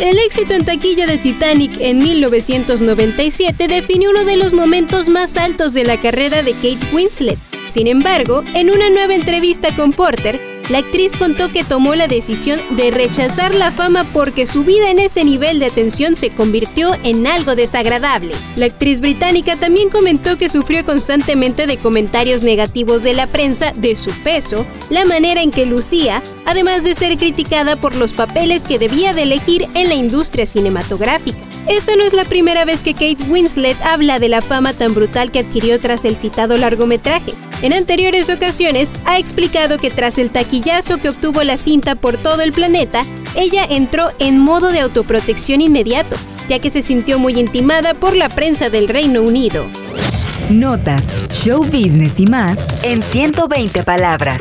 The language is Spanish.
El éxito en taquilla de Titanic en 1997 definió uno de los momentos más altos de la carrera de Kate Winslet. Sin embargo, en una nueva entrevista con Porter, la actriz contó que tomó la decisión de rechazar la fama porque su vida en ese nivel de atención se convirtió en algo desagradable. La actriz británica también comentó que sufrió constantemente de comentarios negativos de la prensa de su peso, la manera en que lucía, además de ser criticada por los papeles que debía de elegir en la industria cinematográfica. Esta no es la primera vez que Kate Winslet habla de la fama tan brutal que adquirió tras el citado largometraje. En anteriores ocasiones ha explicado que tras el taquillazo que obtuvo la cinta por todo el planeta, ella entró en modo de autoprotección inmediato, ya que se sintió muy intimada por la prensa del Reino Unido. Notas, show business y más en 120 palabras.